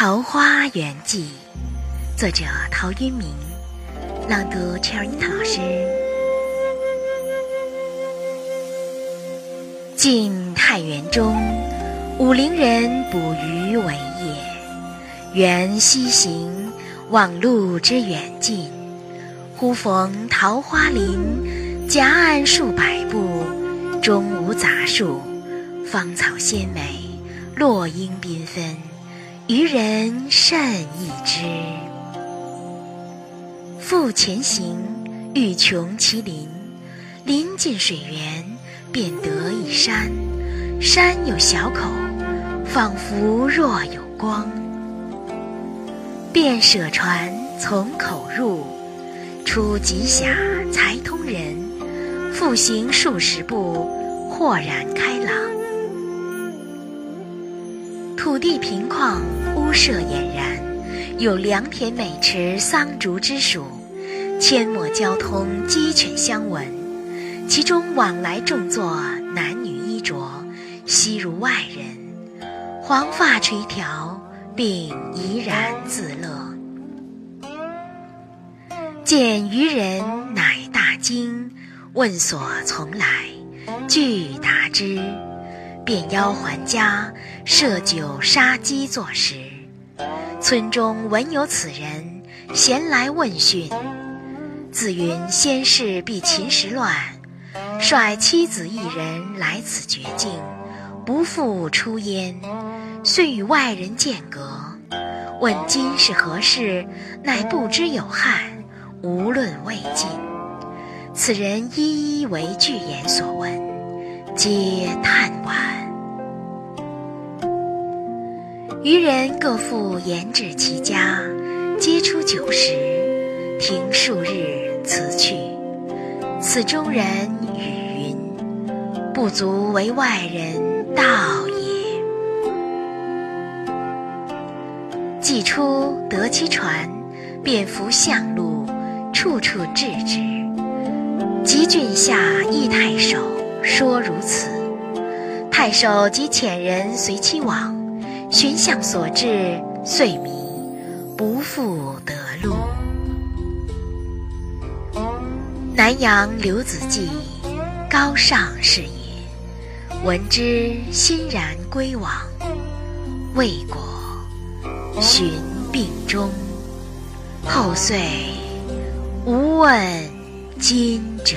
桃花源记》，作者陶渊明，朗读 Cherry 老师。晋太元中，武陵人捕鱼为业，缘溪行，忘路之远近，忽逢桃花林，夹岸数百步，中无杂树，芳草鲜美，落英缤纷。渔人甚异之。复前行，欲穷其林，临近水源，便得一山，山有小口，仿佛若有光。便舍船从口入，出极狭，才通人。复行数十步，豁然开朗。地平旷，屋舍俨然，有良田美池、桑竹之属，阡陌交通，鸡犬相闻。其中往来种作，男女衣着，悉如外人，黄发垂髫，并怡然自乐。见渔人，乃大惊，问所从来，具答之。便邀还家，设酒杀鸡作食。村中闻有此人，咸来问讯。自云先世避秦时乱，率妻子一人来此绝境，不复出焉。遂与外人间隔。问今是何事，乃不知有汉，无论魏晋。此人一一为具言所闻。皆渔人各复言至其家，皆出酒食，停数日辞去。此中人语云：“不足为外人道也。”既出得其船，便扶向路，处处至之。及郡下，诣太守。说如此，太守即遣人随其往，寻向所至，遂迷，不复得路。南阳刘子骥，高尚士也，闻之欣然归往。未果，寻病终。后遂无问津者。